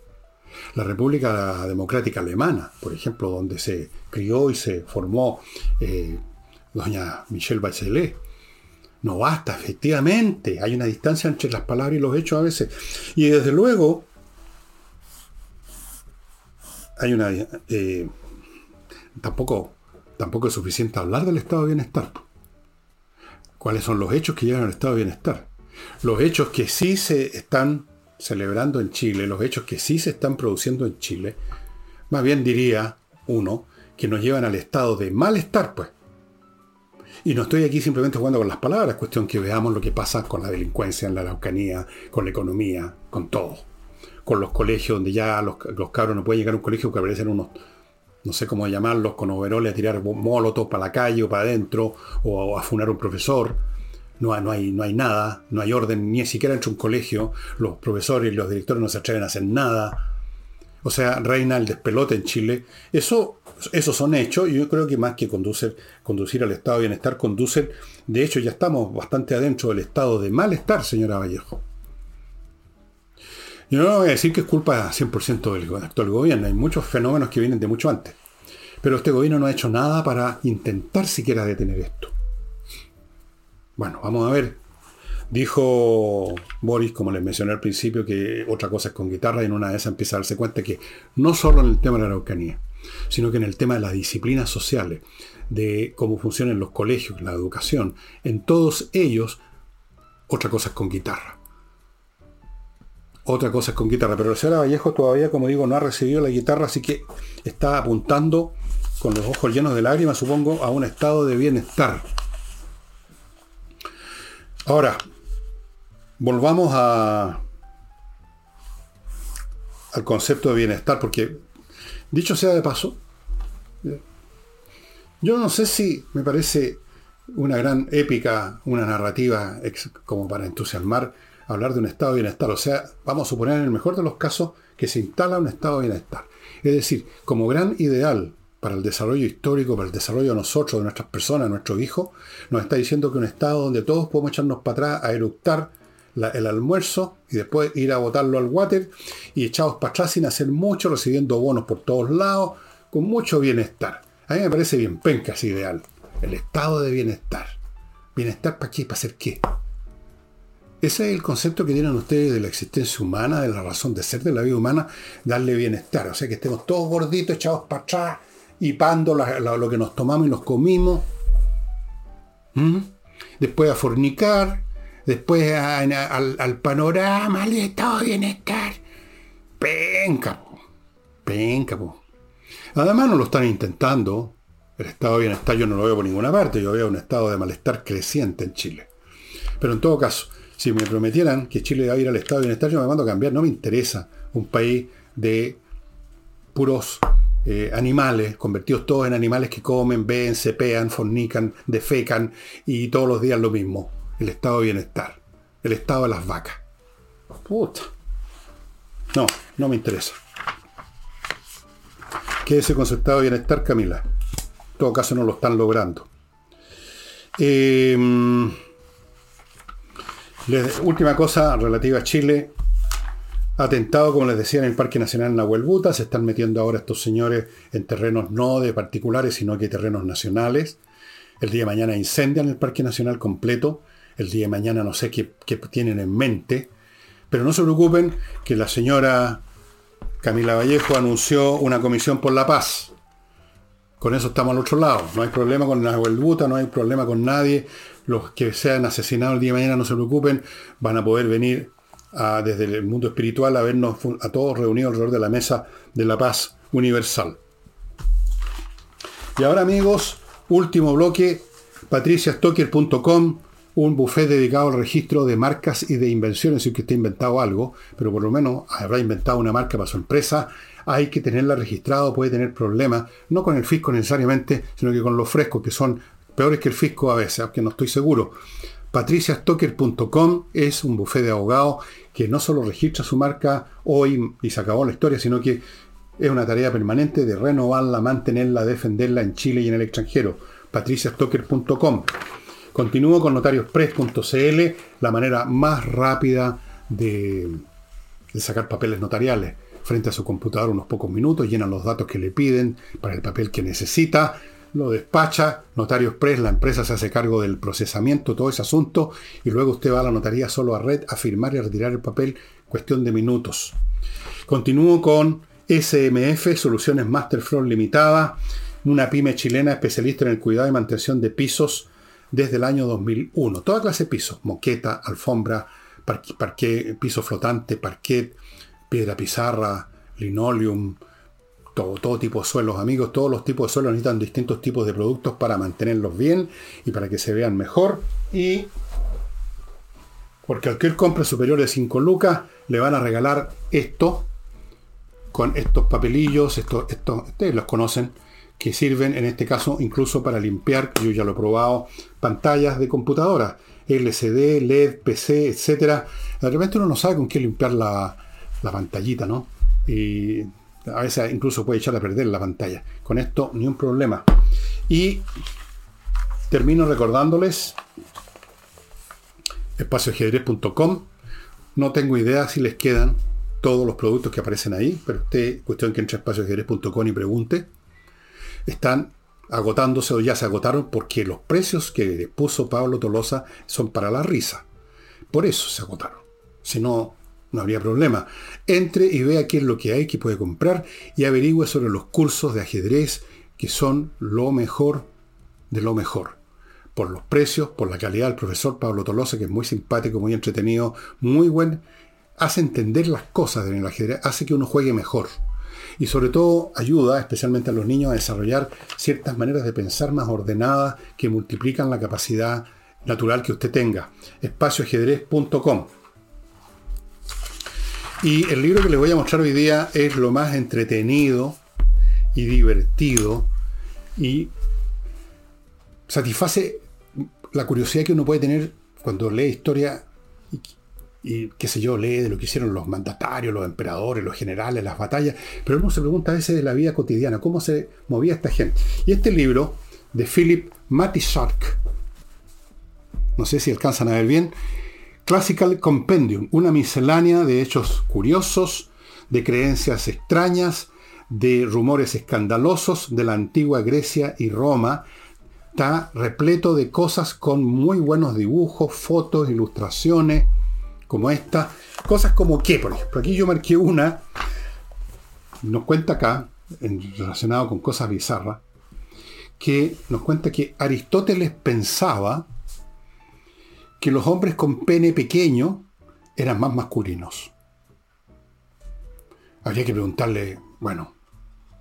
Speaker 1: La República Democrática Alemana, por ejemplo, donde se crió y se formó eh, doña Michelle Bachelet, no basta, efectivamente. Hay una distancia entre las palabras y los hechos a veces. Y desde luego, hay una. Eh, tampoco, tampoco es suficiente hablar del estado de bienestar. ¿Cuáles son los hechos que llegan al estado de bienestar? Los hechos que sí se están celebrando en Chile, los hechos que sí se están produciendo en Chile, más bien diría uno, que nos llevan al estado de malestar, pues. Y no estoy aquí simplemente jugando con las palabras, cuestión que veamos lo que pasa con la delincuencia en la Araucanía, con la economía, con todo. Con los colegios donde ya los, cabros no pueden llegar a un colegio que aparecen unos, no sé cómo llamarlos, con overoles a tirar molotos para la calle o para adentro, o a funar a un profesor. No, no, hay, no hay nada, no hay orden, ni siquiera entre un colegio. Los profesores y los directores no se atreven a hacer nada. O sea, reina el despelote en Chile. Eso esos son hechos y yo creo que más que conducir, conducir al estado de bienestar, conducen, de hecho ya estamos bastante adentro del estado de malestar, señora Vallejo. Yo no voy a decir que es culpa 100% del actual gobierno, hay muchos fenómenos que vienen de mucho antes, pero este gobierno no ha hecho nada para intentar siquiera detener esto. Bueno, vamos a ver. Dijo Boris, como les mencioné al principio, que otra cosa es con guitarra y en una de esas empieza a darse cuenta que no solo en el tema de la Araucanía, sino que en el tema de las disciplinas sociales, de cómo funcionan los colegios, la educación, en todos ellos, otra cosa es con guitarra. Otra cosa es con guitarra, pero la señora Vallejo todavía, como digo, no ha recibido la guitarra, así que está apuntando con los ojos llenos de lágrimas, supongo, a un estado de bienestar. Ahora, volvamos al concepto de bienestar, porque Dicho sea de paso, yo no sé si me parece una gran épica, una narrativa como para entusiasmar hablar de un estado de bienestar. O sea, vamos a suponer en el mejor de los casos que se instala un estado de bienestar. Es decir, como gran ideal para el desarrollo histórico, para el desarrollo de nosotros, de nuestras personas, de nuestros hijos, nos está diciendo que un estado donde todos podemos echarnos para atrás a eructar el almuerzo y después ir a botarlo al water y echados para atrás sin hacer mucho, recibiendo bonos por todos lados, con mucho bienestar. A mí me parece bien penca ese ideal. El estado de bienestar. ¿Bienestar para qué? ¿Para hacer qué? Ese es el concepto que tienen ustedes de la existencia humana, de la razón de ser de la vida humana, darle bienestar. O sea, que estemos todos gorditos, echados para atrás, y pando lo que nos tomamos y nos comimos. ¿Mm? Después a fornicar, después al, panorama, al estado de bienestar. Penca, penca. Además no lo están intentando. El estado de bienestar yo no lo veo por ninguna parte. Yo veo un estado de malestar creciente en Chile. Pero en todo caso, si me prometieran que Chile va a ir al estado de bienestar, yo me mando a cambiar. No me interesa un país de puros eh, animales, convertidos todos en animales que comen, ven, se pean, fornican, defecan y todos los días lo mismo el estado de bienestar, el estado de las vacas. Puta. No, no me interesa. ¿Qué es ese concepto de bienestar, Camila? En todo caso no lo están logrando. Em, última cosa relativa a Chile. Atentado, como les decía, en el Parque Nacional Nahuel Buta. Se están metiendo ahora estos señores en terrenos no de particulares, sino que terrenos nacionales. El día de mañana incendian el Parque Nacional completo el día de mañana no sé qué, tienen en mente, pero no se preocupen que la señora Camila Vallejo anunció una comisión por la paz. Con eso estamos al otro lado. No hay problema con la Buta, no hay problema con nadie. Los que sean asesinados el día de mañana no se preocupen, van a poder venir desde el mundo espiritual a vernos a todos reunidos alrededor de la mesa de la paz universal. Y ahora amigos, último bloque, patriciastocker.com, un buffet dedicado al registro de marcas y de invenciones, si que esté inventado algo, pero por lo menos habrá inventado una marca para su empresa, hay que tenerla registrada, puede tener problemas, no con el fisco necesariamente, sino que con los frescos, que son peores que el fisco a veces, aunque no estoy seguro. patriciastocker.com es un buffet de abogados que no solo registra su marca hoy y se acabó la historia, sino que es una tarea permanente de renovarla, mantenerla, defenderla en Chile y en el extranjero. patriciastocker.com. Continúo con notariospress.cl, la manera más rápida de, sacar papeles notariales. Frente a su computador unos pocos minutos, llenan los datos que le piden para el papel que necesita, lo despacha, Notario Express, la empresa se hace cargo del procesamiento, todo ese asunto, y luego usted va a la notaría solo a red a firmar y a retirar el papel, cuestión de minutos. Continúo con SMF, Soluciones Masterfloor Limitada, una pyme chilena especialista en el cuidado y mantención de pisos desde el año 2001. Toda clase de pisos, moqueta, alfombra, parquet, piso flotante, parquet, piedra pizarra, linoleum, todo, todo tipo de suelos, amigos, todos los tipos de suelos necesitan distintos tipos de productos para mantenerlos bien y para que se vean mejor. Y por cualquier compra superior de 5 lucas, le van a regalar esto con estos papelillos, estos, estos, ustedes los conocen, que sirven en este caso incluso para limpiar, yo ya lo he probado, pantallas de computadora, LCD, LED, PC, etc. De repente uno no sabe con qué limpiar la, la pantallita, ¿no? Y a veces incluso puede echar a perder la pantalla. Con esto ni un problema. Y termino recordándoles espacioajedrez.com. No tengo idea si les quedan todos los productos que aparecen ahí, pero usted, cuestión que entre a espacioajedrez.com y pregunte están agotándose o ya se agotaron porque los precios que puso Pablo Tolosa son para la risa. Por eso se agotaron. Si no, no habría problema. Entre y vea qué es lo que hay que puede comprar y averigüe sobre los cursos de ajedrez que son lo mejor de lo mejor. Por los precios, por la calidad del profesor Pablo Tolosa, que es muy simpático, muy entretenido, muy buen. Hace entender las cosas en el ajedrez, hace que uno juegue mejor y sobre todo ayuda especialmente a los niños a desarrollar ciertas maneras de pensar más ordenadas que multiplican la capacidad natural que usted tenga. Espacioajedrez.com. Y el libro que les voy a mostrar hoy día es lo más entretenido y divertido y satisface la curiosidad que uno puede tener cuando lee historia y qué sé yo, lee de lo que hicieron los mandatarios, los emperadores, los generales, las batallas, pero uno se pregunta a veces de la vida cotidiana, cómo se movía esta gente. Y este libro de Philip Matisark, no sé si alcanzan a ver bien, Classical Compendium, una miscelánea de hechos curiosos, de creencias extrañas, de rumores escandalosos de la antigua Grecia y Roma, está repleto de cosas con muy buenos dibujos, fotos, ilustraciones, como esta. Cosas como que, por ejemplo, aquí yo marqué una, nos cuenta acá, relacionado con cosas bizarras, que nos cuenta que Aristóteles pensaba que los hombres con pene pequeño eran más masculinos. Habría que preguntarle, bueno,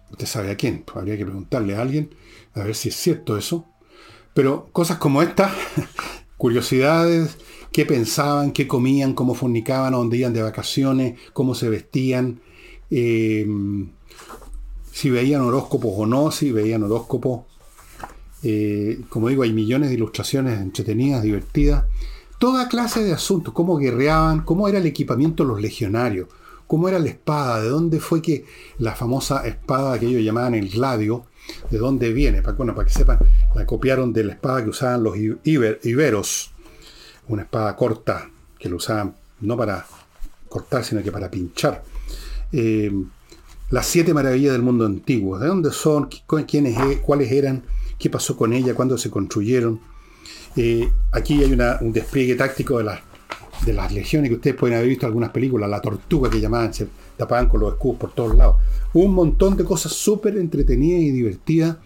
Speaker 1: usted sabe a quién, habría que preguntarle a alguien a ver si es cierto eso. Pero cosas como esta, curiosidades qué pensaban, qué comían, cómo fornicaban, a dónde iban de vacaciones, cómo se vestían, eh, si veían horóscopos o no, si veían horóscopos. Eh, como digo, hay millones de ilustraciones entretenidas, divertidas. Toda clase de asuntos, cómo guerreaban, cómo era el equipamiento de los legionarios, cómo era la espada, de dónde fue que la famosa espada que ellos llamaban el gladio, de dónde viene, bueno, para que sepan, la copiaron de la espada que usaban los iberos una espada corta que lo usaban no para cortar, sino que para pinchar. Eh, las siete maravillas del mundo antiguo. ¿De dónde son? ¿Quiénes, e-, ¿Cuáles eran? ¿Qué pasó con ella? ¿Cuándo se construyeron? Eh, aquí hay un despliegue táctico de las, de las legiones que ustedes pueden haber visto algunas películas. La tortuga que llamaban, se tapaban con los escudos por todos lados. Un montón de cosas súper entretenidas y divertidas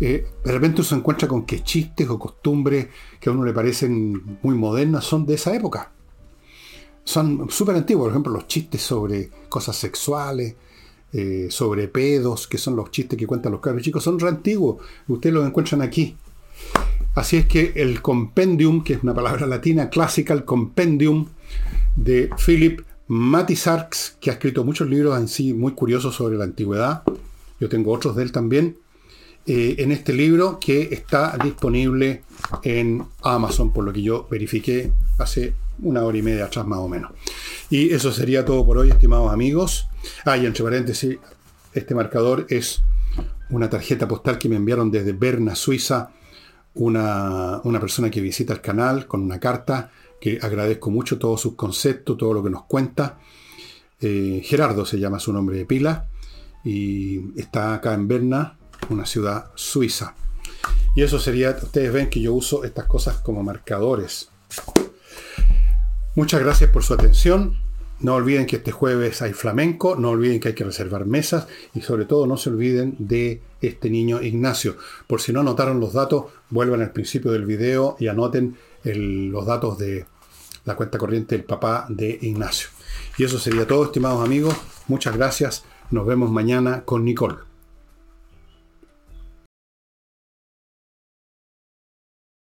Speaker 1: eh, de repente uno se encuentra con que chistes o costumbres que a uno le parecen muy modernas son de esa época. son súper antiguos. Por ejemplo, los chistes sobre cosas sexuales, eh, sobre pedos, que son los chistes que cuentan los cabros chicos, son re antiguos. Ustedes los encuentran aquí. Así es que el compendium, que es una palabra latina clásica, el compendium de Philip Matisarx, que ha escrito muchos libros en sí muy curiosos sobre la antigüedad. Yo tengo otros de él también. Eh, en este libro que está disponible en Amazon, por lo que yo verifiqué hace una hora y media atrás más o menos. Y eso sería todo por hoy, estimados amigos. Ah, y entre paréntesis, este marcador es una tarjeta postal que me enviaron desde Berna, Suiza, una, persona que visita el canal con una carta que agradezco mucho todos sus conceptos, todo lo que nos cuenta. Eh, Gerardo se llama su nombre de pila y está acá en Berna, una ciudad suiza. Y eso sería, ustedes ven que yo uso estas cosas como marcadores. Muchas gracias por su atención. No olviden que este jueves hay flamenco, no olviden que hay que reservar mesas y sobre todo no se olviden de este niño Ignacio. Por si no anotaron los datos, vuelvan al principio del video y anoten los datos de la cuenta corriente del papá de Ignacio. Y eso sería todo, estimados amigos. Muchas gracias. Nos vemos mañana con Nicole.